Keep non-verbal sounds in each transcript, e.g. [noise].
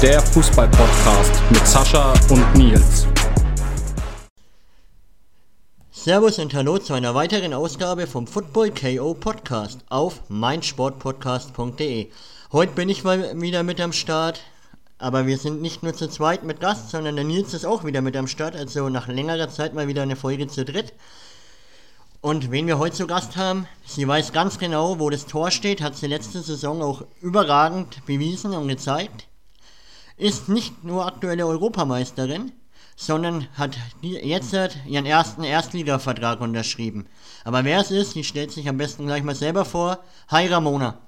Der Fußball-Podcast mit Sascha und Nils. Servus und hallo zu einer weiteren Ausgabe vom Football KO Podcast auf meinsportpodcast.de. Heute bin ich mal wieder mit am Start, aber wir sind nicht nur zu zweit mit Gast, sondern der Nils ist auch wieder mit am Start, also nach längerer Zeit mal wieder eine Folge zu dritt. Und wen wir heute zu Gast haben, sie weiß ganz genau, wo das Tor steht, hat sie letzte Saison auch überragend bewiesen und gezeigt. Ist nicht nur aktuelle Europameisterin, sondern hat jetzt ihren ersten Erstligavertrag unterschrieben. Aber wer es ist, die stellt sich am besten gleich mal selber vor. Hi Ramona.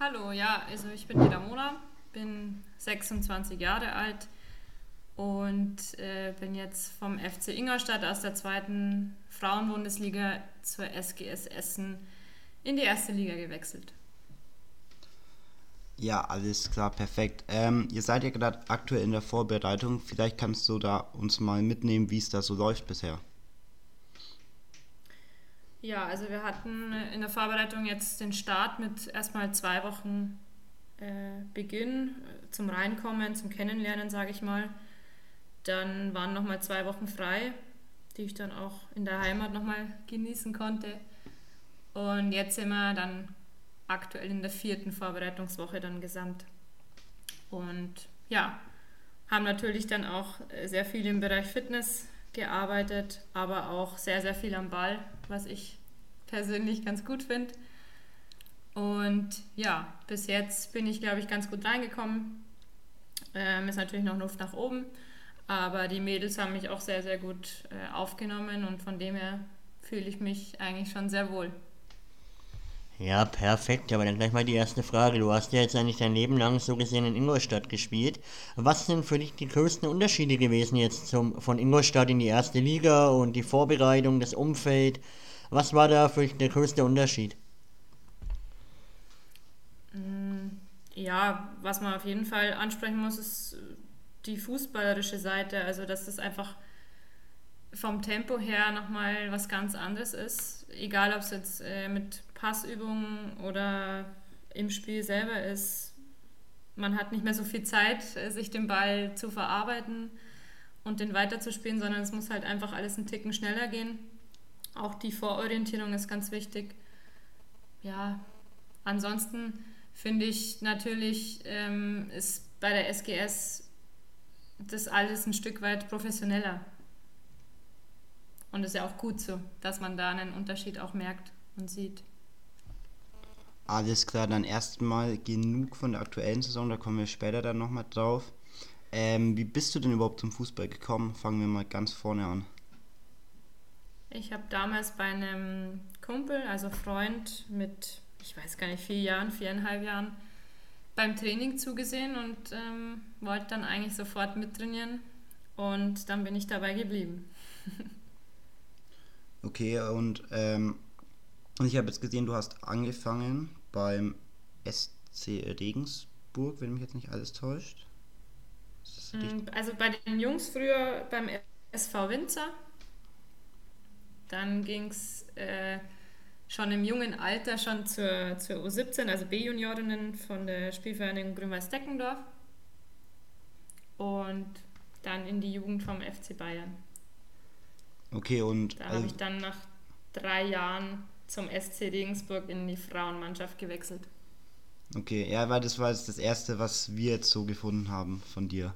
Hallo, ja, also ich bin die Ramona, bin 26 Jahre alt und äh, bin jetzt vom FC Ingolstadt aus der zweiten Frauenbundesliga zur SGS Essen in die erste Liga gewechselt. Ja, alles klar, perfekt. Ähm, ihr seid ja gerade aktuell in der Vorbereitung. Vielleicht kannst du da uns mal mitnehmen, wie es da so läuft bisher. Ja, also wir hatten in der Vorbereitung jetzt den Start mit erstmal zwei Wochen äh, Beginn äh, zum Reinkommen, zum Kennenlernen, sage ich mal. Dann waren nochmal zwei Wochen frei, die ich dann auch in der Heimat nochmal genießen konnte. Und jetzt sind wir dann aktuell in der vierten Vorbereitungswoche dann gesamt. Und ja, haben natürlich dann auch sehr viel im Bereich Fitness gearbeitet, aber auch sehr, sehr viel am Ball, was ich persönlich ganz gut finde. Und ja, bis jetzt bin ich, glaube ich, ganz gut reingekommen. Ähm, ist natürlich noch Luft nach oben. Aber die Mädels haben mich auch sehr, sehr gut äh, aufgenommen und von dem her fühle ich mich eigentlich schon sehr wohl. Ja, perfekt. Aber dann gleich mal die erste Frage. Du hast ja jetzt eigentlich dein Leben lang so gesehen in Ingolstadt gespielt. Was sind für dich die größten Unterschiede gewesen jetzt zum, von Ingolstadt in die erste Liga und die Vorbereitung, das Umfeld? Was war da für dich der größte Unterschied? Mm, ja, was man auf jeden Fall ansprechen muss, ist die fußballerische Seite, also dass das einfach vom Tempo her nochmal was ganz anderes ist. Egal, ob es jetzt äh, mit Passübungen oder im Spiel selber ist. Man hat nicht mehr so viel Zeit, äh, sich den Ball zu verarbeiten und den weiterzuspielen, sondern es muss halt einfach alles einen Ticken schneller gehen. Auch die Vororientierung ist ganz wichtig. Ja, ansonsten finde ich natürlich, ähm, ist bei der SGS das alles ein Stück weit professioneller. Und es ist ja auch gut so, dass man da einen Unterschied auch merkt und sieht. Alles klar, dann erstmal genug von der aktuellen Saison, da kommen wir später dann nochmal drauf. Ähm, wie bist du denn überhaupt zum Fußball gekommen? Fangen wir mal ganz vorne an. Ich habe damals bei einem Kumpel, also Freund mit, ich weiß gar nicht, vier Jahren, viereinhalb Jahren, beim Training zugesehen und ähm, wollte dann eigentlich sofort mittrainieren und dann bin ich dabei geblieben. [laughs] okay, und ähm, ich habe jetzt gesehen, du hast angefangen beim SC Regensburg, wenn mich jetzt nicht alles täuscht. Mm, also bei den Jungs früher beim SV Winzer. Dann ging es äh, schon im jungen Alter schon zur, zur U17, also B-Juniorinnen von der Spielvereinigung Grün-Weiß-Deckendorf. Und dann in die Jugend vom FC Bayern. Okay, und. Da also habe ich dann nach drei Jahren zum SC Regensburg in die Frauenmannschaft gewechselt. Okay, ja, weil das war jetzt das Erste, was wir jetzt so gefunden haben von dir.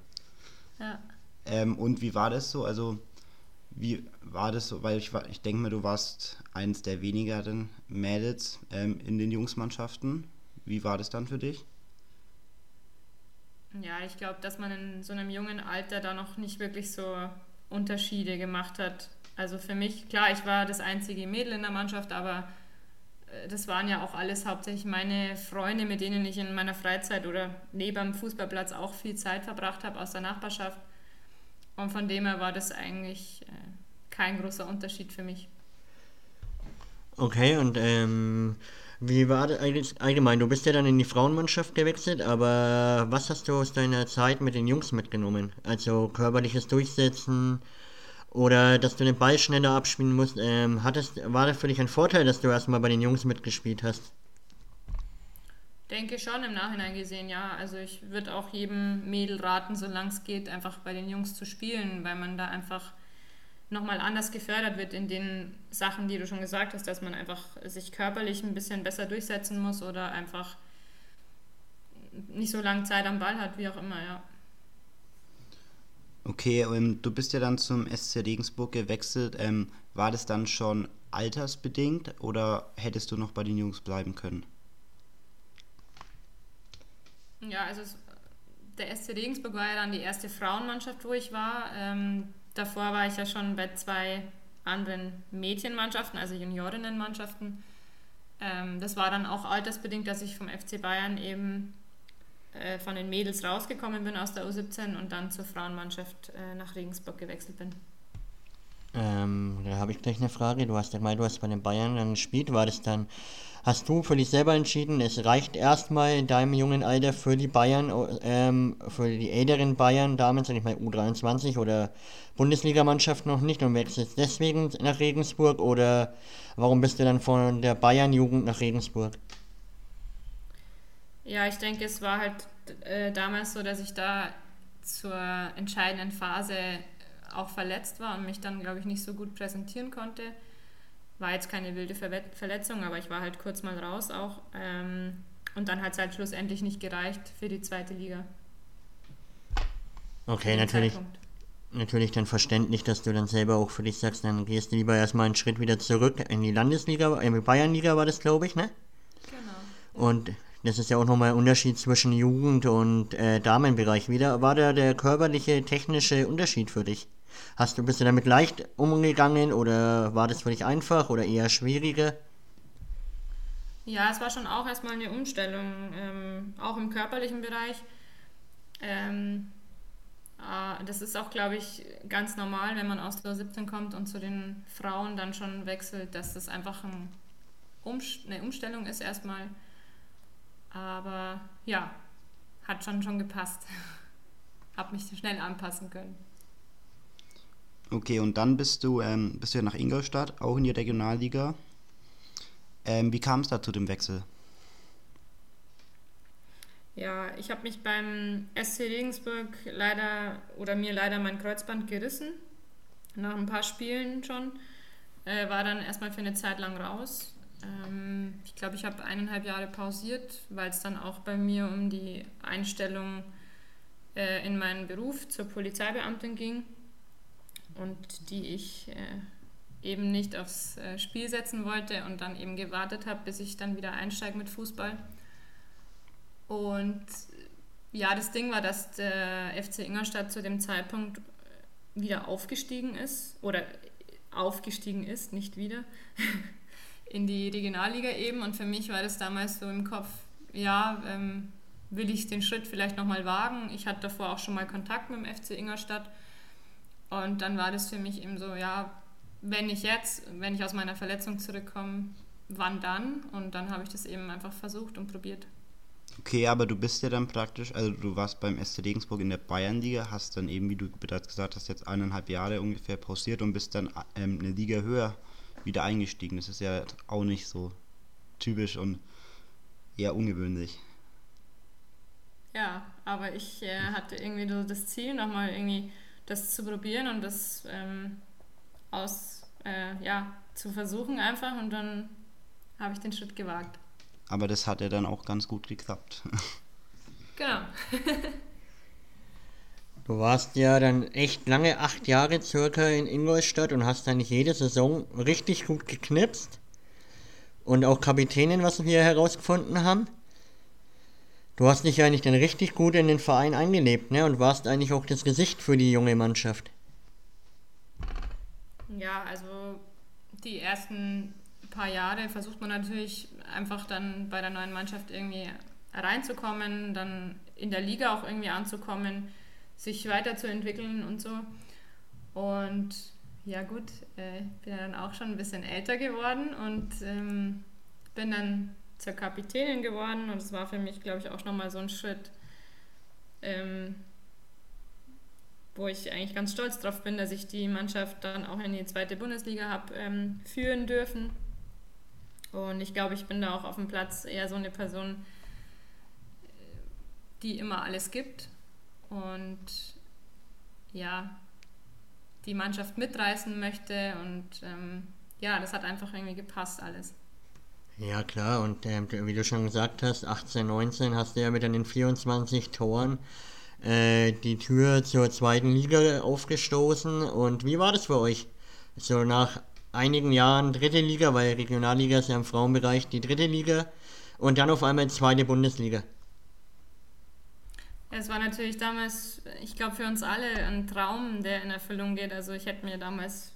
Ja. Ähm, und wie war das so? Also, wie war das so? Weil ich, ich denke mal, du warst eines der wenigeren Mädels ähm, in den Jungsmannschaften. Wie war das dann für dich? Ja, ich glaube, dass man in so einem jungen Alter da noch nicht wirklich so Unterschiede gemacht hat. Also für mich, klar, ich war das einzige Mädel in der Mannschaft, aber äh, das waren ja auch alles hauptsächlich meine Freunde, mit denen ich in meiner Freizeit oder neben dem Fußballplatz auch viel Zeit verbracht habe aus der Nachbarschaft. Und von dem her war das eigentlich äh, kein großer Unterschied für mich. Okay, und ähm, wie war das allgemein? Du bist ja dann in die Frauenmannschaft gewechselt, aber was hast du aus deiner Zeit mit den Jungs mitgenommen? Also körperliches Durchsetzen oder dass du den Ball schneller abspielen musst. Ähm, hattest, war das für dich ein Vorteil, dass du erstmal bei den Jungs mitgespielt hast? denke schon im Nachhinein gesehen, ja. Also ich würde auch jedem Mädel raten, solange es geht, einfach bei den Jungs zu spielen, weil man da einfach nochmal anders gefördert wird in den Sachen, die du schon gesagt hast, dass man einfach sich körperlich ein bisschen besser durchsetzen muss oder einfach nicht so lange Zeit am Ball hat, wie auch immer, ja. Okay, ähm, du bist ja dann zum SC Regensburg gewechselt. Ähm, war das dann schon altersbedingt oder hättest du noch bei den Jungs bleiben können? Ja, also es, der SC Regensburg war ja dann die erste Frauenmannschaft, wo ich war. Ähm, davor war ich ja schon bei zwei anderen Mädchenmannschaften, also Juniorinnenmannschaften. Ähm, das war dann auch altersbedingt, dass ich vom FC Bayern eben äh, von den Mädels rausgekommen bin aus der U17 und dann zur Frauenmannschaft äh, nach Regensburg gewechselt bin. Ähm, da habe ich gleich eine Frage. Du hast ja mal, du hast bei den Bayern dann gespielt. War das dann, hast du für dich selber entschieden, es reicht erstmal in deinem jungen Alter für die Bayern, ähm, für die älteren Bayern damals, ich mal U23 oder Bundesligamannschaft noch nicht und wechselst deswegen nach Regensburg oder warum bist du dann von der Bayern-Jugend nach Regensburg? Ja, ich denke, es war halt äh, damals so, dass ich da zur entscheidenden Phase auch verletzt war und mich dann, glaube ich, nicht so gut präsentieren konnte. War jetzt keine wilde Ver Verletzung, aber ich war halt kurz mal raus auch. Ähm, und dann hat es halt schlussendlich nicht gereicht für die zweite Liga. Okay, natürlich. Zeitpunkt. Natürlich dann verständlich, dass du dann selber auch für dich sagst, dann gehst du lieber erstmal einen Schritt wieder zurück in die Landesliga, in die Bayernliga war das, glaube ich, ne? Genau. Und das ist ja auch nochmal ein Unterschied zwischen Jugend- und äh, Damenbereich. Wie war da der körperliche, technische Unterschied für dich? Hast du, bist du damit leicht umgegangen oder war das für dich einfach oder eher schwieriger? Ja, es war schon auch erstmal eine Umstellung, ähm, auch im körperlichen Bereich. Ähm, äh, das ist auch, glaube ich, ganz normal, wenn man aus der 17 kommt und zu den Frauen dann schon wechselt, dass das einfach ein Umst eine Umstellung ist erstmal. Aber ja, hat schon schon gepasst. [laughs] Hab mich schnell anpassen können. Okay, und dann bist du, ähm, bist du ja nach Ingolstadt, auch in die Regionalliga. Ähm, wie kam es da zu dem Wechsel? Ja, ich habe mich beim SC Regensburg leider oder mir leider mein Kreuzband gerissen. Nach ein paar Spielen schon. Äh, war dann erstmal für eine Zeit lang raus. Ähm, ich glaube, ich habe eineinhalb Jahre pausiert, weil es dann auch bei mir um die Einstellung äh, in meinen Beruf zur Polizeibeamtin ging und die ich äh, eben nicht aufs äh, Spiel setzen wollte und dann eben gewartet habe, bis ich dann wieder einsteige mit Fußball. Und ja, das Ding war, dass der FC Ingolstadt zu dem Zeitpunkt wieder aufgestiegen ist oder aufgestiegen ist, nicht wieder, [laughs] in die Regionalliga eben. Und für mich war das damals so im Kopf, ja, ähm, will ich den Schritt vielleicht nochmal wagen. Ich hatte davor auch schon mal Kontakt mit dem FC Ingolstadt und dann war das für mich eben so, ja, wenn ich jetzt, wenn ich aus meiner Verletzung zurückkomme, wann dann? Und dann habe ich das eben einfach versucht und probiert. Okay, aber du bist ja dann praktisch, also du warst beim SC Regensburg in der Bayernliga, hast dann eben, wie du bereits gesagt hast, jetzt eineinhalb Jahre ungefähr pausiert und bist dann ähm, eine Liga höher wieder eingestiegen. Das ist ja auch nicht so typisch und eher ungewöhnlich. Ja, aber ich äh, hatte irgendwie so das Ziel, nochmal irgendwie das zu probieren und das ähm, aus, äh, ja, zu versuchen einfach und dann habe ich den Schritt gewagt. Aber das hat ja dann auch ganz gut geklappt. [laughs] Genau. [laughs] du warst ja dann echt lange, acht Jahre circa in Ingolstadt und hast dann jede Saison richtig gut geknipst. Und auch Kapitänin, was wir herausgefunden haben. Du hast dich eigentlich dann richtig gut in den Verein eingelebt, ne? Und warst eigentlich auch das Gesicht für die junge Mannschaft. Ja, also die ersten paar Jahre versucht man natürlich einfach dann bei der neuen Mannschaft irgendwie reinzukommen, dann in der Liga auch irgendwie anzukommen, sich weiterzuentwickeln und so. Und ja gut, äh, bin dann auch schon ein bisschen älter geworden und ähm, bin dann zur Kapitänin geworden und es war für mich, glaube ich, auch nochmal so ein Schritt, ähm, wo ich eigentlich ganz stolz drauf bin, dass ich die Mannschaft dann auch in die zweite Bundesliga habe ähm, führen dürfen. Und ich glaube, ich bin da auch auf dem Platz eher so eine Person, die immer alles gibt und ja, die Mannschaft mitreißen möchte und ähm, ja, das hat einfach irgendwie gepasst alles. Ja, klar, und ähm, wie du schon gesagt hast, 18, 19 hast du ja mit den 24 Toren äh, die Tür zur zweiten Liga aufgestoßen. Und wie war das für euch? So nach einigen Jahren dritte Liga, weil Regionalliga ist ja im Frauenbereich die dritte Liga und dann auf einmal zweite Bundesliga. Es war natürlich damals, ich glaube, für uns alle ein Traum, der in Erfüllung geht. Also ich hätte mir damals,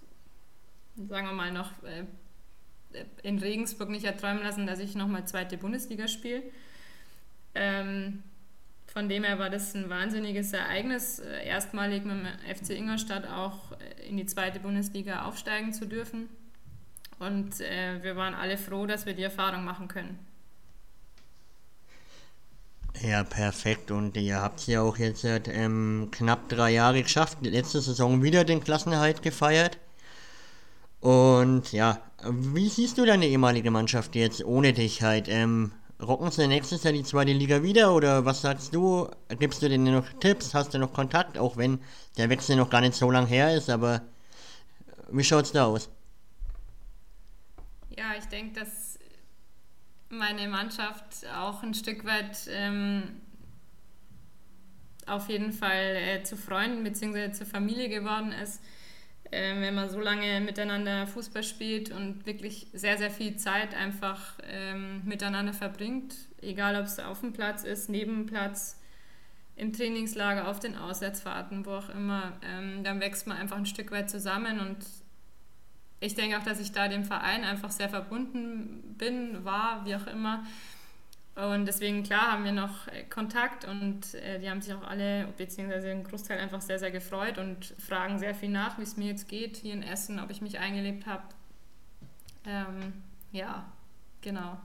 sagen wir mal, noch äh, in Regensburg nicht erträumen lassen, dass ich nochmal zweite Bundesliga spiele. Ähm, von dem her war das ein wahnsinniges Ereignis, äh, erstmalig mit dem FC Ingolstadt auch äh, in die zweite Bundesliga aufsteigen zu dürfen. Und äh, wir waren alle froh, dass wir die Erfahrung machen können. Ja, perfekt. Und ihr habt ja auch jetzt seit ähm, knapp drei Jahre geschafft. Letzte Saison wieder den Klassenerhalt gefeiert. Und ja, wie siehst du deine ehemalige Mannschaft jetzt ohne dich halt? Ähm, rocken sie nächstes Jahr die zweite Liga wieder oder was sagst du? Gibst du denen noch Tipps? Hast du noch Kontakt? Auch wenn der Wechsel noch gar nicht so lang her ist, aber wie schaut's da aus? Ja, ich denke, dass meine Mannschaft auch ein Stück weit ähm, auf jeden Fall äh, zu Freunden bzw. zur Familie geworden ist. Ähm, wenn man so lange miteinander Fußball spielt und wirklich sehr, sehr viel Zeit einfach ähm, miteinander verbringt, egal ob es auf dem Platz ist, neben dem Platz, im Trainingslager, auf den Auswärtsfahrten, wo auch immer, ähm, dann wächst man einfach ein Stück weit zusammen und ich denke auch, dass ich da dem Verein einfach sehr verbunden bin, war, wie auch immer. Und deswegen, klar, haben wir noch Kontakt und äh, die haben sich auch alle, beziehungsweise ein Großteil einfach sehr, sehr gefreut und fragen sehr viel nach, wie es mir jetzt geht hier in Essen, ob ich mich eingelebt habe. Ähm, ja, genau.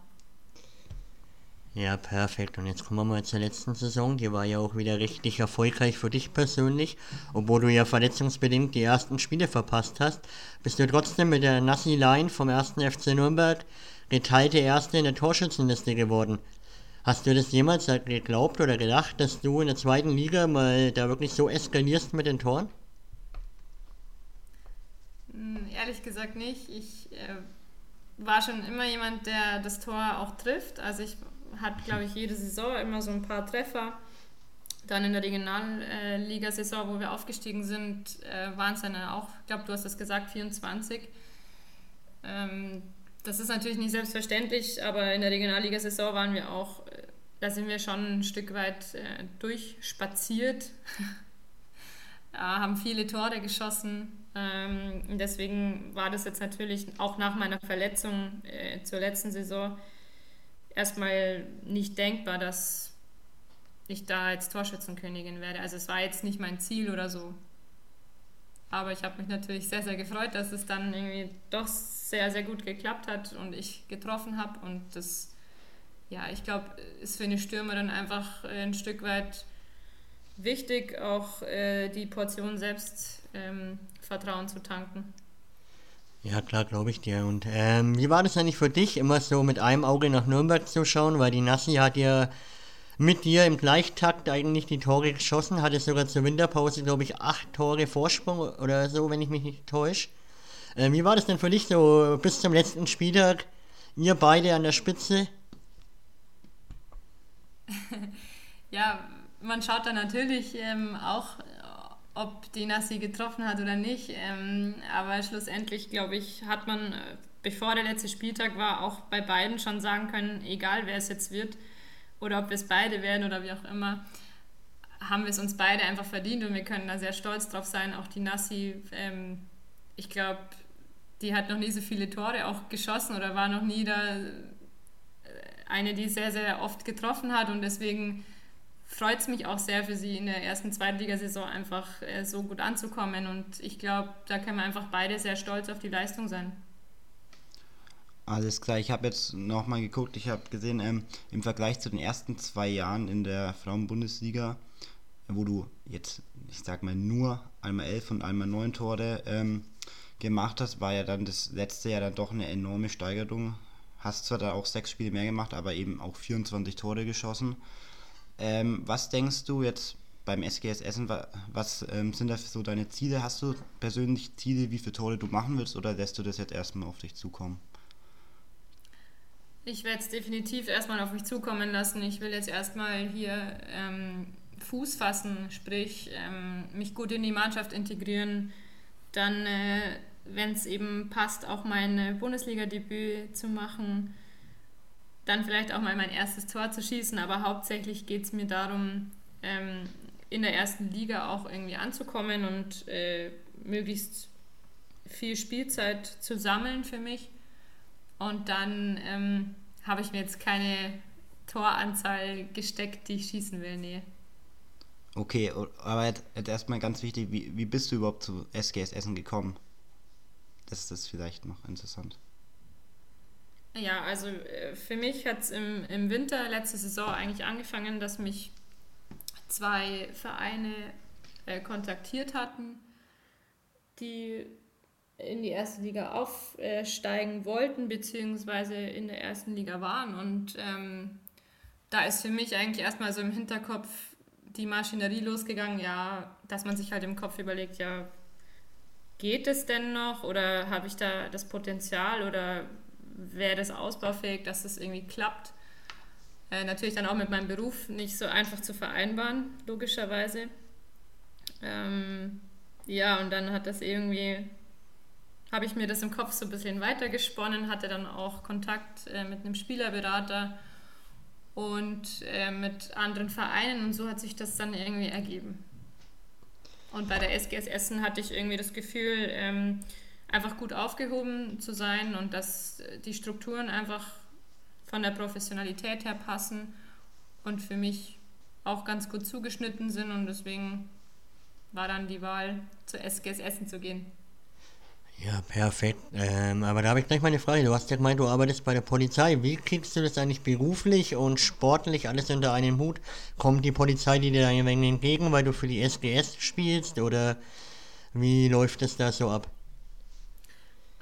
Ja, perfekt. Und jetzt kommen wir mal zur letzten Saison. Die war ja auch wieder richtig erfolgreich für dich persönlich. Obwohl du ja verletzungsbedingt die ersten Spiele verpasst hast, bist du trotzdem mit der Nassi Line vom 1. FC Nürnberg geteilte Erste in der Torschützenliste geworden. Hast du das jemals geglaubt oder gedacht, dass du in der zweiten Liga mal da wirklich so eskalierst mit den Toren? Hm, ehrlich gesagt nicht. Ich äh, war schon immer jemand, der das Tor auch trifft. Also ich hatte, glaube ich, jede Saison immer so ein paar Treffer. Dann in der Regionalliga-Saison, wo wir aufgestiegen sind, äh, waren es dann auch, ich glaube, du hast das gesagt, 24. Ähm, das ist natürlich nicht selbstverständlich, aber in der Regionalliga-Saison waren wir auch, äh, da sind wir schon ein Stück weit äh, durchspaziert, [laughs] haben viele Tore geschossen. Ähm, deswegen war das jetzt natürlich auch nach meiner Verletzung zur letzten Saison erstmal nicht denkbar, dass ich da jetzt Torschützenkönigin werde. Also es war jetzt nicht mein Ziel oder so. Aber ich habe mich natürlich sehr, sehr gefreut, dass es dann irgendwie doch sehr, sehr gut geklappt hat und ich getroffen habe. Und das, ja, ich glaube, ist für eine Stürmerin einfach ein Stück weit wichtig, auch äh, die Portion Selbstvertrauen ähm, zu tanken. Ja, klar, glaube ich dir. Und ähm, wie war das eigentlich für dich, immer so mit einem Auge nach Nürnberg zu schauen? Weil die Nassi hat ja mit dir im Gleichtakt eigentlich die Tore geschossen, hatte sogar zur Winterpause, glaube ich, acht Tore Vorsprung oder so, wenn ich mich nicht täusche. Äh, wie war das denn für dich so bis zum letzten Spieltag? Ihr beide an der Spitze? [laughs] ja, man schaut da natürlich ähm, auch, ob die Nassi getroffen hat oder nicht. Ähm, aber schlussendlich, glaube ich, hat man, äh, bevor der letzte Spieltag war, auch bei beiden schon sagen können, egal wer es jetzt wird, oder ob wir es beide werden oder wie auch immer, haben wir es uns beide einfach verdient und wir können da sehr stolz drauf sein. Auch die Nassi, ähm, ich glaube, die hat noch nie so viele Tore auch geschossen oder war noch nie da äh, eine, die sehr, sehr oft getroffen hat und deswegen freut es mich auch sehr für sie in der ersten Zweitligasaison einfach äh, so gut anzukommen und ich glaube, da können wir einfach beide sehr stolz auf die Leistung sein. Alles klar, ich habe jetzt nochmal geguckt, ich habe gesehen, ähm, im Vergleich zu den ersten zwei Jahren in der Frauenbundesliga, wo du jetzt, ich sag mal, nur einmal elf und einmal neun Tore ähm, gemacht hast, war ja dann das letzte Jahr dann doch eine enorme Steigerung. Hast zwar da auch sechs Spiele mehr gemacht, aber eben auch 24 Tore geschossen. Ähm, was denkst du jetzt beim SGS Essen, was ähm, sind da so deine Ziele? Hast du persönlich Ziele, wie viele Tore du machen willst oder lässt du das jetzt erstmal auf dich zukommen? Ich werde es definitiv erstmal auf mich zukommen lassen. Ich will jetzt erstmal hier ähm, Fuß fassen, sprich ähm, mich gut in die Mannschaft integrieren, dann, äh, wenn es eben passt, auch mein Bundesliga-Debüt zu machen, dann vielleicht auch mal mein erstes Tor zu schießen, aber hauptsächlich geht es mir darum, ähm, in der ersten Liga auch irgendwie anzukommen und äh, möglichst viel Spielzeit zu sammeln für mich. Und dann ähm, habe ich mir jetzt keine Toranzahl gesteckt, die ich schießen will, nee. Okay, aber jetzt, erstmal ganz wichtig, wie, wie bist du überhaupt zu SGS Essen gekommen? Das ist vielleicht noch interessant. Ja, also äh, für mich hat es im, im Winter letzte Saison eigentlich angefangen, dass mich zwei Vereine äh, kontaktiert hatten, die in die erste Liga aufsteigen wollten, beziehungsweise in der ersten Liga waren. Und ähm, da ist für mich eigentlich erstmal so im Hinterkopf die Maschinerie losgegangen, ja, dass man sich halt im Kopf überlegt, ja, geht es denn noch oder habe ich da das Potenzial oder wäre das ausbaufähig, dass das irgendwie klappt? Äh, natürlich dann auch mit meinem Beruf nicht so einfach zu vereinbaren, logischerweise. Ähm, ja, und dann hat das irgendwie, habe ich mir das im Kopf so ein bisschen weitergesponnen, hatte dann auch Kontakt äh, mit einem Spielerberater und äh, mit anderen Vereinen und so hat sich das dann irgendwie ergeben. Und bei der SGS Essen hatte ich irgendwie das Gefühl, ähm, einfach gut aufgehoben zu sein und dass die Strukturen einfach von der Professionalität her passen und für mich auch ganz gut zugeschnitten sind und deswegen war dann die Wahl zur SGS Essen zu gehen. Ja, perfekt. Ähm, aber da habe ich gleich mal eine Frage. Du hast ja gemeint, du arbeitest bei der Polizei. Wie kriegst du das eigentlich beruflich und sportlich alles unter einen Hut? Kommt die Polizei dir da ein wenig entgegen, weil du für die SGS spielst? Oder wie läuft es da so ab?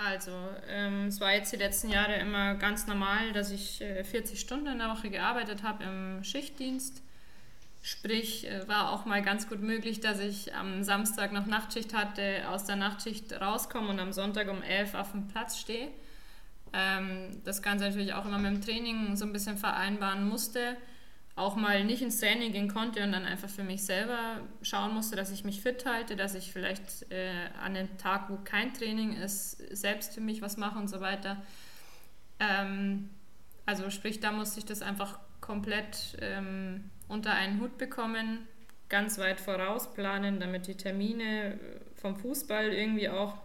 Also, ähm, es war jetzt die letzten Jahre immer ganz normal, dass ich äh, 40 Stunden in der Woche gearbeitet habe im Schichtdienst Sprich, äh, war auch mal ganz gut möglich, dass ich am Samstag noch Nachtschicht hatte, aus der Nachtschicht rauskomme und am Sonntag um 11 auf dem Platz stehe. Ähm, das Ganze natürlich auch immer mit dem Training so ein bisschen vereinbaren musste. Auch mal nicht ins Training gehen konnte und dann einfach für mich selber schauen musste, dass ich mich fit halte, dass ich vielleicht äh, an dem Tag, wo kein Training ist, selbst für mich was mache und so weiter. Ähm, also sprich, da musste ich das einfach komplett ähm, unter einen Hut bekommen, ganz weit voraus planen, damit die Termine vom Fußball irgendwie auch,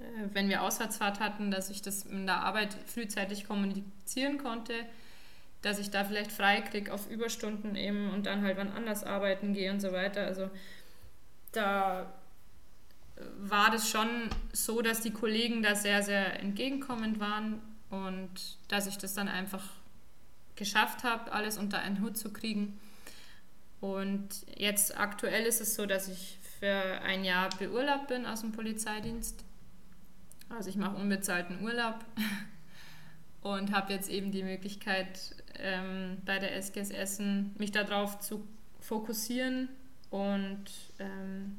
äh, wenn wir Auswärtsfahrt hatten, dass ich das in der Arbeit frühzeitig kommunizieren konnte, dass ich da vielleicht frei kriege auf Überstunden eben und dann halt wann anders arbeiten gehe und so weiter. Also da war das schon so, dass die Kollegen da sehr, sehr entgegenkommend waren und dass ich das dann einfach geschafft habe, alles unter einen Hut zu kriegen. Und jetzt aktuell ist es so, dass ich für ein Jahr beurlaubt bin aus dem Polizeidienst. Also ich mache unbezahlten Urlaub [laughs] und habe jetzt eben die Möglichkeit, ähm, bei der SGS Essen mich darauf zu fokussieren und ähm,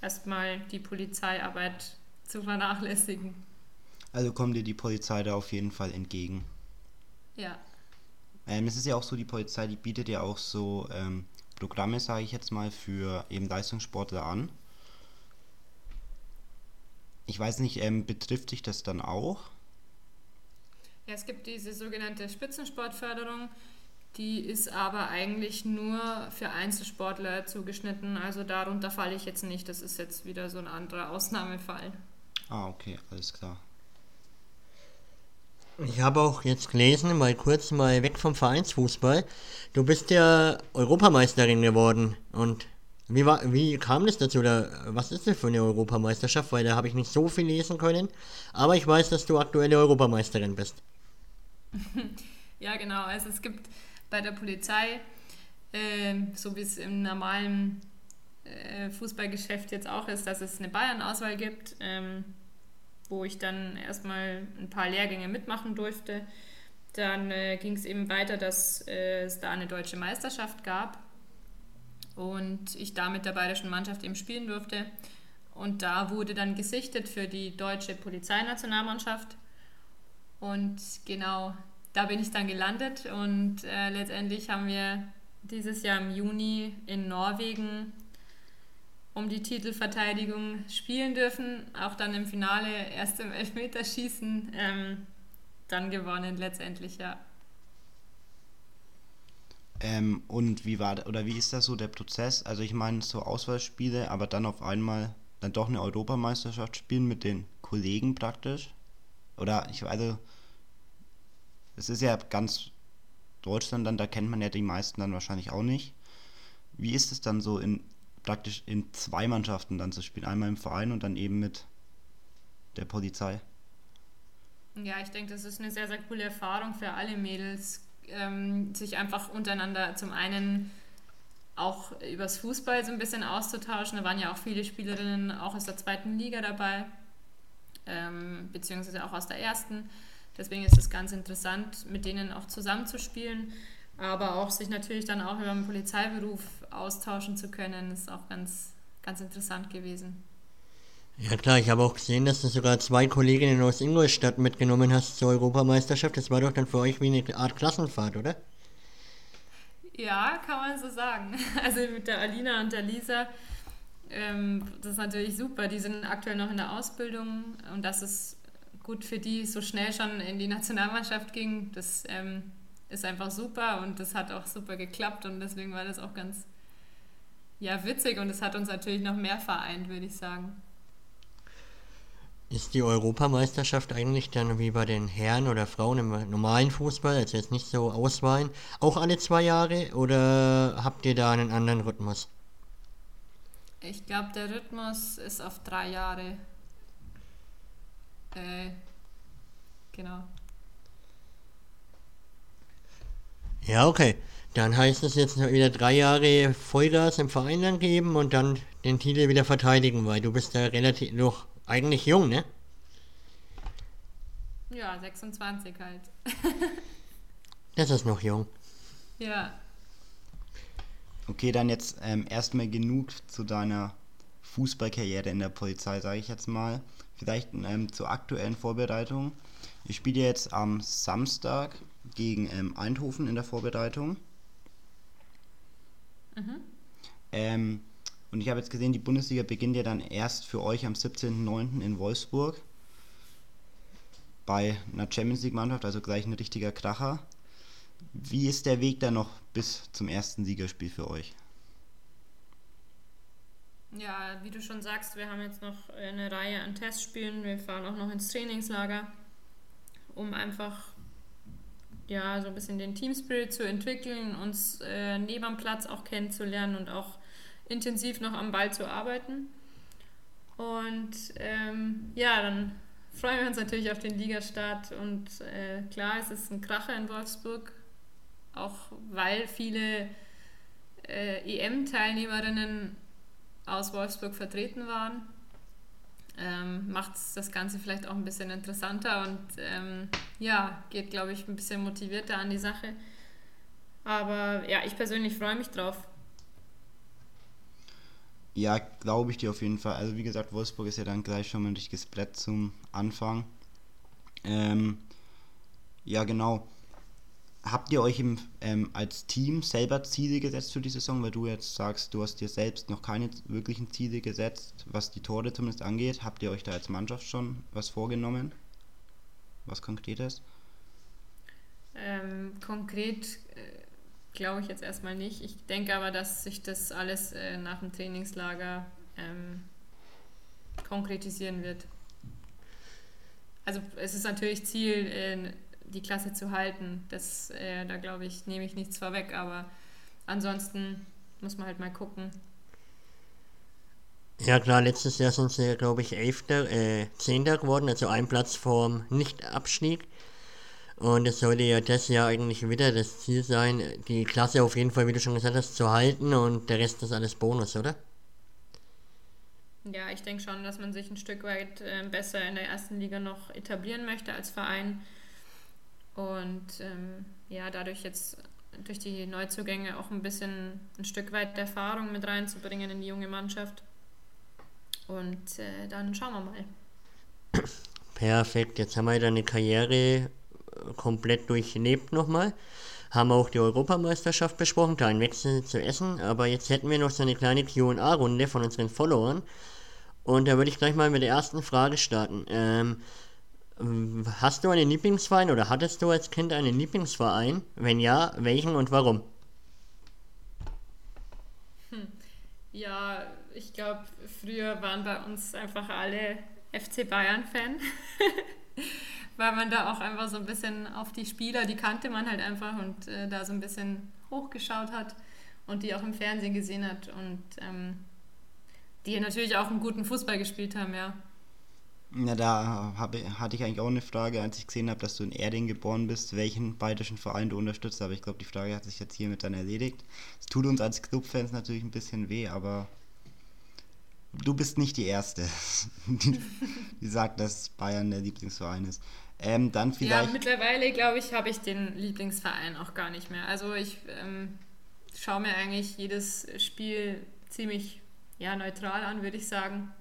erstmal die Polizeiarbeit zu vernachlässigen. Also kommt dir die Polizei da auf jeden Fall entgegen. Ja. Ähm, es ist ja auch so, die Polizei, die bietet ja auch so ähm, Programme, sage ich jetzt mal, für eben Leistungssportler an. Ich weiß nicht, ähm, betrifft dich das dann auch? Ja, es gibt diese sogenannte Spitzensportförderung, die ist aber eigentlich nur für Einzelsportler zugeschnitten. Also darunter falle ich jetzt nicht. Das ist jetzt wieder so ein anderer Ausnahmefall. Ah, okay, alles klar. Ich habe auch jetzt gelesen, mal kurz mal weg vom Vereinsfußball. Du bist ja Europameisterin geworden. Und wie, war, wie kam das dazu? Oder was ist das für eine Europameisterschaft? Weil da habe ich nicht so viel lesen können. Aber ich weiß, dass du aktuelle Europameisterin bist. [laughs] ja, genau. Also es gibt bei der Polizei, äh, so wie es im normalen äh, Fußballgeschäft jetzt auch ist, dass es eine Bayern-Auswahl gibt. Ähm, wo ich dann erstmal ein paar Lehrgänge mitmachen durfte. dann äh, ging es eben weiter, dass äh, es da eine deutsche Meisterschaft gab und ich da mit der bayerischen Mannschaft eben spielen durfte. Und da wurde dann gesichtet für die deutsche Polizeinationalmannschaft. Und genau da bin ich dann gelandet und äh, letztendlich haben wir dieses Jahr im Juni in Norwegen um die Titelverteidigung spielen dürfen. Auch dann im Finale erst im Elfmeterschießen ähm, dann gewonnen letztendlich, ja. Ähm, und wie war oder wie ist das so der Prozess? Also ich meine so Auswahlspiele, aber dann auf einmal dann doch eine Europameisterschaft spielen mit den Kollegen praktisch? Oder ich weiß, also, es ist ja ganz Deutschland dann, da kennt man ja die meisten dann wahrscheinlich auch nicht. Wie ist es dann so in praktisch in zwei Mannschaften dann zu spielen? Einmal im Verein und dann eben mit der Polizei? Ja, ich denke, das ist eine sehr, sehr coole Erfahrung für alle Mädels, ähm, sich einfach untereinander zum einen auch übers Fußball so ein bisschen auszutauschen. Da waren ja auch viele Spielerinnen auch aus der zweiten Liga dabei, ähm, beziehungsweise auch aus der ersten. Deswegen ist es ganz interessant, mit denen auch zusammenzuspielen, aber auch sich natürlich dann auch über den Polizeiberuf austauschen zu können, ist auch ganz, ganz interessant gewesen. Ja klar, ich habe auch gesehen, dass du sogar zwei Kolleginnen aus Ingolstadt mitgenommen hast zur Europameisterschaft. Das war doch dann für euch wie eine Art Klassenfahrt, oder? Ja, kann man so sagen. [laughs] Also mit der Alina und der Lisa, das ist natürlich super. Die sind aktuell noch in der Ausbildung und das ist gut für die so schnell schon in die Nationalmannschaft ging. Das ähm, ist einfach super und das hat auch super geklappt und deswegen war das auch ganz ja, witzig und es hat uns natürlich noch mehr vereint, würde ich sagen. Ist die Europameisterschaft eigentlich dann wie bei den Herren oder Frauen im normalen Fußball, also jetzt nicht so auswahlen, auch alle zwei Jahre oder habt ihr da einen anderen Rhythmus? Ich glaube, der Rhythmus ist auf drei Jahre. Äh, genau. Ja, okay. Dann heißt es jetzt wieder drei Jahre Vollgas im Verein dann geben und dann den Titel wieder verteidigen, weil du bist ja relativ noch eigentlich jung, ne? Ja, 26 halt. [laughs] das ist noch jung. Ja. Okay, dann jetzt ähm, erstmal genug zu deiner Fußballkarriere in der Polizei, sage ich jetzt mal. Vielleicht ähm, zur aktuellen Vorbereitung. Ich spiele jetzt am Samstag gegen ähm, Eindhoven in der Vorbereitung. Mhm. Ähm, und ich habe jetzt gesehen, die Bundesliga beginnt ja dann erst für euch am 17.09. in Wolfsburg. Bei einer Champions League-Mannschaft, also gleich ein richtiger Kracher. Wie ist der Weg dann noch bis zum ersten Siegerspiel für euch? Ja, wie du schon sagst, wir haben jetzt noch eine Reihe an Testspielen. Wir fahren auch noch ins Trainingslager, um einfach ja, so ein bisschen den Teamspirit zu entwickeln, uns äh, neben dem Platz auch kennenzulernen und auch intensiv noch am Ball zu arbeiten. Und ähm, ja, dann freuen wir uns natürlich auf den Ligastart und äh, klar, es ist ein Kracher in Wolfsburg, auch weil viele äh, EM-Teilnehmerinnen aus Wolfsburg vertreten waren. Ähm, macht das Ganze vielleicht auch ein bisschen interessanter und ähm, ja, geht, glaube ich, ein bisschen motivierter an die Sache. Aber ja, ich persönlich freue mich drauf. Ja, glaube ich dir auf jeden Fall. Also wie gesagt, Wolfsburg ist ja dann gleich schon mal ein richtiges Brett zum Anfang. Ähm, ja, genau. Habt ihr euch im, ähm, als Team selber Ziele gesetzt für die Saison? Weil du jetzt sagst, du hast dir selbst noch keine wirklichen Ziele gesetzt, was die Tore zumindest angeht. Habt ihr euch da als Mannschaft schon was vorgenommen? Was Konkretes? Ähm, konkret äh, glaube ich jetzt erstmal nicht. Ich denke aber, dass sich das alles äh, nach dem Trainingslager ähm, konkretisieren wird. Also es ist natürlich Ziel, äh, die Klasse zu halten. Das, äh, da glaube ich, nehme ich nichts vorweg, aber ansonsten muss man halt mal gucken. Ja klar, letztes Jahr sind sie, glaube ich, Elfter, äh, Zehnter geworden, also ein Platz vorm Nicht-Abstieg. Und es sollte ja das Jahr eigentlich wieder das Ziel sein, die Klasse auf jeden Fall, wie du schon gesagt hast, zu halten und der Rest ist alles Bonus, oder? Ja, ich denke schon, dass man sich ein Stück weit äh, besser in der ersten Liga noch etablieren möchte als Verein. Und ähm, ja, dadurch jetzt durch die Neuzugänge auch ein bisschen ein Stück weit Erfahrung mit reinzubringen in die junge Mannschaft. Und äh, dann schauen wir mal. Perfekt, jetzt haben wir deine Karriere äh, komplett durchlebt nochmal. Haben auch die Europameisterschaft besprochen, ein Wechsel zu Essen, aber jetzt hätten wir noch so eine kleine QA-Runde von unseren Followern. Und da würde ich gleich mal mit der ersten Frage starten. Ähm, hast du einen Lieblingsverein oder hattest du als Kind einen Lieblingsverein? Wenn ja, welchen und warum? Hm. Ja, ich glaube, früher waren bei uns einfach alle FC Bayern-Fan. [laughs] Weil man da auch einfach so ein bisschen auf die Spieler, die kannte man halt einfach und äh, da so ein bisschen hochgeschaut hat und die auch im Fernsehen gesehen hat und ähm, die natürlich auch einen guten Fußball gespielt haben, ja. Ja, da habe, hatte ich eigentlich auch eine Frage, als ich gesehen habe, dass du in Erding geboren bist, welchen bayerischen Verein du unterstützt. Aber ich glaube, die Frage hat sich jetzt hiermit dann erledigt. Es tut uns als Clubfans natürlich ein bisschen weh, aber du bist nicht die Erste, [laughs] die, die sagt, dass Bayern der Lieblingsverein ist. Ähm, dann vielleicht. Ja, mittlerweile glaube ich, habe ich den Lieblingsverein auch gar nicht mehr. Also ich ähm, schaue mir eigentlich jedes Spiel ziemlich ja, neutral an, würde ich sagen.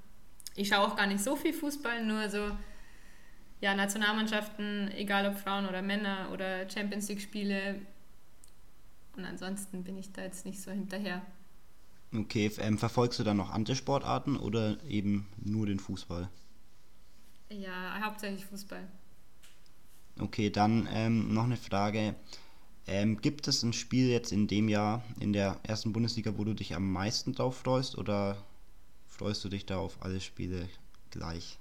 Ich schaue auch gar nicht so viel Fußball, nur so ja, Nationalmannschaften, egal ob Frauen oder Männer oder Champions League-Spiele. Und ansonsten bin ich da jetzt nicht so hinterher. Okay, ähm, verfolgst du dann noch andere Sportarten oder eben nur den Fußball? Ja, hauptsächlich Fußball. Okay, dann ähm, noch eine Frage. Ähm, gibt es ein Spiel jetzt in dem Jahr in der ersten Bundesliga, wo du dich am meisten drauf freust oder freust du dich da auf alle Spiele gleich?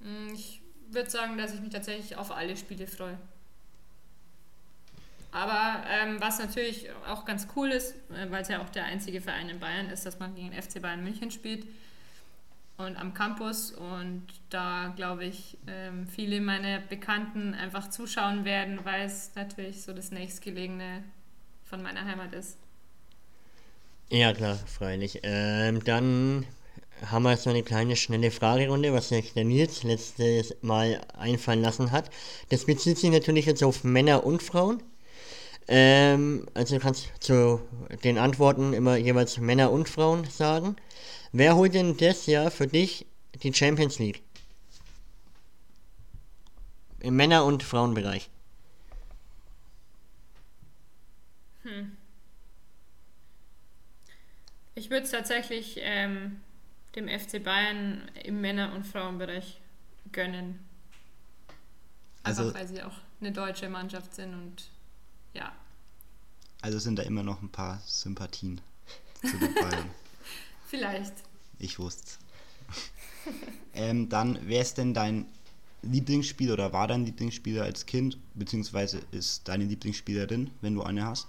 Mm, ich würde sagen, dass ich mich tatsächlich auf alle Spiele freue. Aber ähm, was natürlich auch ganz cool ist, äh, weil es ja auch der einzige Verein in Bayern ist, dass man gegen FC Bayern München spielt und am Campus. Und da glaube ich, ähm, viele meiner Bekannten einfach zuschauen werden, weil es natürlich so das nächstgelegene von meiner Heimat ist. Ja, klar, freilich. Ähm, dann haben wir jetzt noch eine kleine schnelle Fragerunde, was sich der Nils letztes Mal einfallen lassen hat. Das bezieht sich natürlich jetzt auf Männer und Frauen. Ähm, also du kannst zu den Antworten immer jeweils Männer und Frauen sagen. Wer holt denn das Jahr für dich die Champions League? Im Männer- und Frauenbereich. Hm. Ich würde es tatsächlich ähm, dem FC Bayern im Männer- und Frauenbereich gönnen. Einfach also, weil sie auch eine deutsche Mannschaft sind und ja. Also sind da immer noch ein paar Sympathien zu den Bayern. [laughs] Vielleicht. Ich wusste [laughs] ähm, Dann, wer ist denn dein Lieblingsspieler oder war dein Lieblingsspieler als Kind, beziehungsweise ist deine Lieblingsspielerin, wenn du eine hast?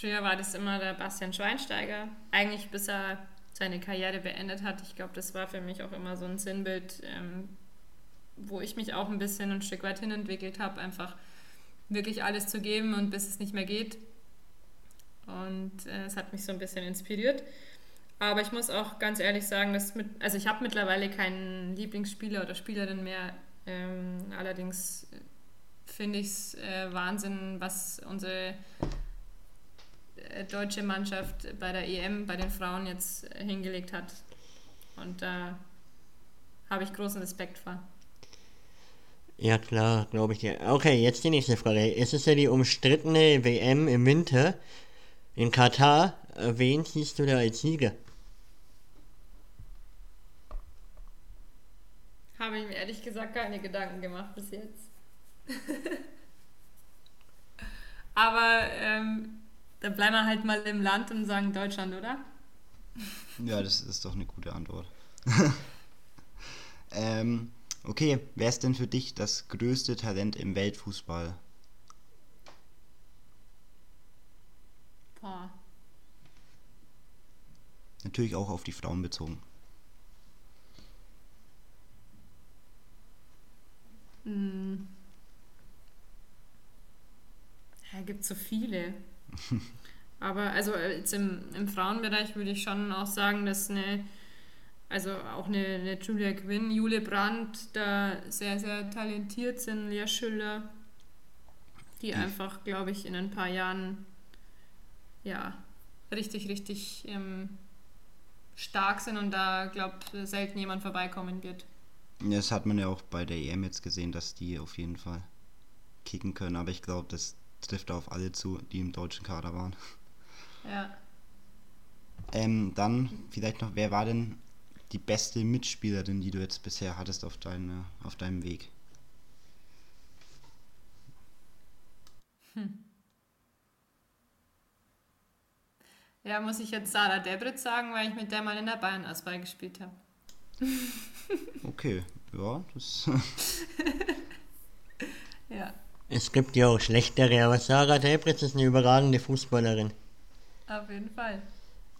Früher war das immer der Bastian Schweinsteiger. Eigentlich bis er seine Karriere beendet hat. Ich glaube, das war für mich auch immer so ein Sinnbild, ähm, wo ich mich auch ein bisschen ein Stück weit hinentwickelt habe. Einfach wirklich alles zu geben und bis es nicht mehr geht. Und äh, es hat mich so ein bisschen inspiriert. Aber ich muss auch ganz ehrlich sagen, dass mit, also ich habe mittlerweile keinen Lieblingsspieler oder Spielerin mehr. Ähm, allerdings finde ich es äh, Wahnsinn, was unsere äh, deutsche Mannschaft bei der EM, bei den Frauen jetzt äh, hingelegt hat. Und da habe ich großen Respekt vor. Ja, klar, glaube ich dir. Okay, jetzt die nächste Frage. Es ist ja die umstrittene WM im Winter in Katar. Wen siehst du da als Sieger? Habe ich mir ehrlich gesagt keine Gedanken gemacht bis jetzt. [laughs] Aber ähm, dann bleiben wir halt mal im Land und sagen Deutschland, oder? Ja, das ist doch eine gute Antwort. [laughs] ähm, Okay, wer ist denn für dich das größte Talent im Weltfußball? Boah. Natürlich auch auf die Frauen bezogen. Hm. Ja, gibt so viele. Aber also jetzt im, im Frauenbereich würde ich schon auch sagen, dass eine also auch eine, eine Julia Quinn, Jule Brandt, da sehr, sehr talentiert sind, Lea Schüller, die einfach, glaube ich, in ein paar Jahren ja, richtig, richtig ähm, stark sind und da, glaube ich, selten jemand vorbeikommen wird. Das hat man ja auch bei der EM jetzt gesehen, dass die auf jeden Fall kicken können, aber ich glaube, das trifft auf alle zu, die im deutschen Kader waren. Ja. Ähm, dann vielleicht noch, wer war denn die beste Mitspielerin, die du jetzt bisher hattest auf, deine, auf deinem Weg? Hm. Ja, muss ich jetzt Sarah Debritz sagen, weil ich mit der mal in der Bayern-Auswahl gespielt habe. [laughs] okay, ja, das. [laughs] ja. Es gibt ja auch schlechtere, aber Sarah Debritz ist eine überragende Fußballerin. Auf jeden Fall.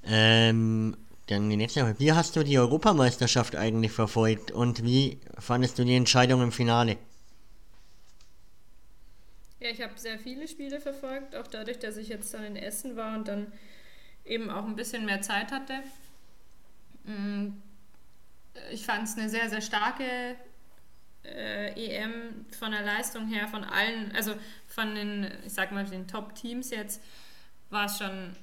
Ähm, dann die nächste Frage. Wie hast du die Europameisterschaft eigentlich verfolgt und wie fandest du die Entscheidung im Finale? Ja, ich habe sehr viele Spiele verfolgt, auch dadurch, dass ich jetzt dann in Essen war und dann eben auch ein bisschen mehr Zeit hatte. Mm, ich fand es eine sehr, sehr starke äh, EM von der Leistung her, von allen, also von den, ich sag mal, den Top-Teams jetzt, war es schon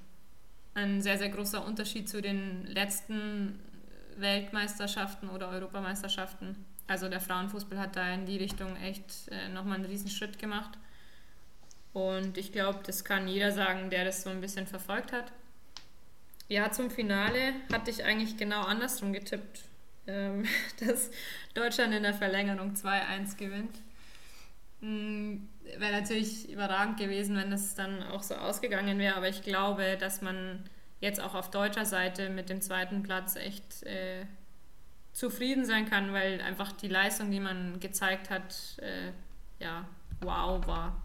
ein sehr, sehr großer Unterschied zu den letzten Weltmeisterschaften oder Europameisterschaften. Also der Frauenfußball hat da in die Richtung echt äh, nochmal einen riesen Schritt gemacht. Und ich glaube, das kann jeder sagen, der das so ein bisschen verfolgt hat. Ja, zum Finale hatte ich eigentlich genau andersrum getippt, ähm, [laughs] dass Deutschland in der Verlängerung 2-1 gewinnt. Hm, wäre natürlich überragend gewesen, wenn das dann auch so ausgegangen wäre, aber ich glaube, dass man jetzt auch auf deutscher Seite mit dem zweiten Platz echt äh, zufrieden sein kann, weil einfach die Leistung, die man gezeigt hat, äh, ja, wow war.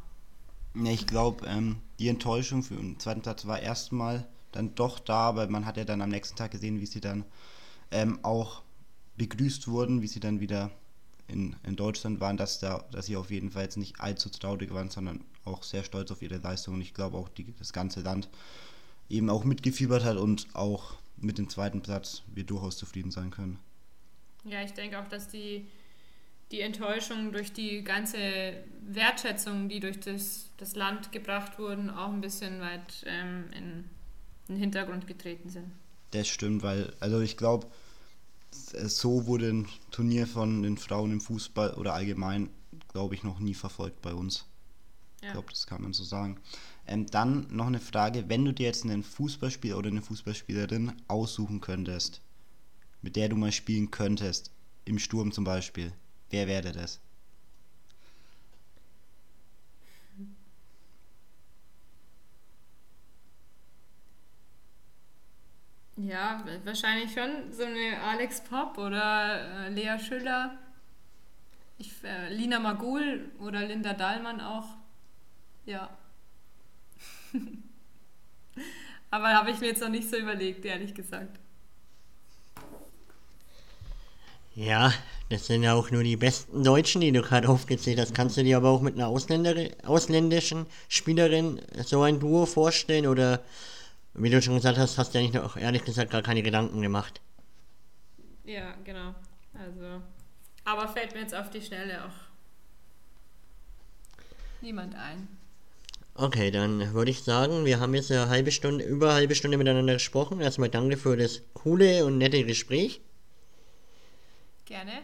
Ja, ich glaube, ähm, die Enttäuschung für den zweiten Platz war erstmal dann doch da, aber man hat ja dann am nächsten Tag gesehen, wie sie dann ähm, auch begrüßt wurden, wie sie dann wieder in, in Deutschland waren, dass, da, dass sie auf jeden Fall jetzt nicht allzu traurig waren, sondern auch sehr stolz auf ihre Leistung. Und ich glaube auch, die, das ganze Land eben auch mitgefiebert hat und auch mit dem zweiten Platz wir durchaus zufrieden sein können. Ja, ich denke auch, dass die, die Enttäuschung durch die ganze Wertschätzung, die durch das, das Land gebracht wurden, auch ein bisschen weit ähm, in den Hintergrund getreten sind. Das stimmt, weil, also ich glaube, so wurde ein Turnier von den Frauen im Fußball oder allgemein, glaube ich, noch nie verfolgt bei uns. Ja. Ich glaube, das kann man so sagen. Ähm, dann noch eine Frage, wenn du dir jetzt einen Fußballspieler oder eine Fußballspielerin aussuchen könntest, mit der du mal spielen könntest, im Sturm zum Beispiel, wer wäre das? Ja, wahrscheinlich schon so eine Alex Pop oder äh, Lea Schüller. Ich, äh, Lina Magul oder Linda Dahlmann auch. Ja. [laughs] Aber habe ich mir jetzt noch nicht so überlegt, ehrlich gesagt. Ja, das sind ja auch nur die besten Deutschen, die du gerade aufgezählt hast. Kannst du dir aber auch mit einer ausländischen Spielerin so ein Duo vorstellen oder wie du schon gesagt hast, hast du ja nicht auch ehrlich gesagt gar keine Gedanken gemacht. Ja, genau. Also, aber fällt mir jetzt auf die Schnelle auch niemand ein. Okay, dann würde ich sagen, wir haben jetzt eine halbe Stunde, über eine halbe Stunde miteinander gesprochen. Erstmal danke für das coole und nette Gespräch. Gerne.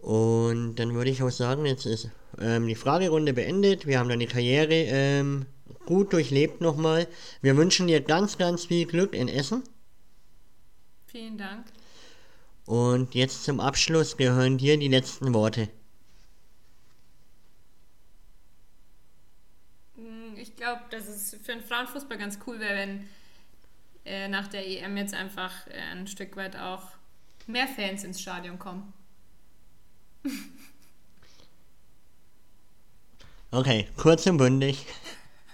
Und dann würde ich auch sagen, jetzt ist ähm, die Fragerunde beendet. Wir haben dann die Karriere ähm, gut durchlebt nochmal. Wir wünschen dir ganz, ganz viel Glück in Essen. Vielen Dank. Und jetzt zum Abschluss gehören dir die letzten Worte. glaube, dass es für den Frauenfußball ganz cool wäre, wenn äh, nach der EM jetzt einfach äh, ein Stück weit auch mehr Fans ins Stadion kommen. Okay, kurz und bündig. [laughs]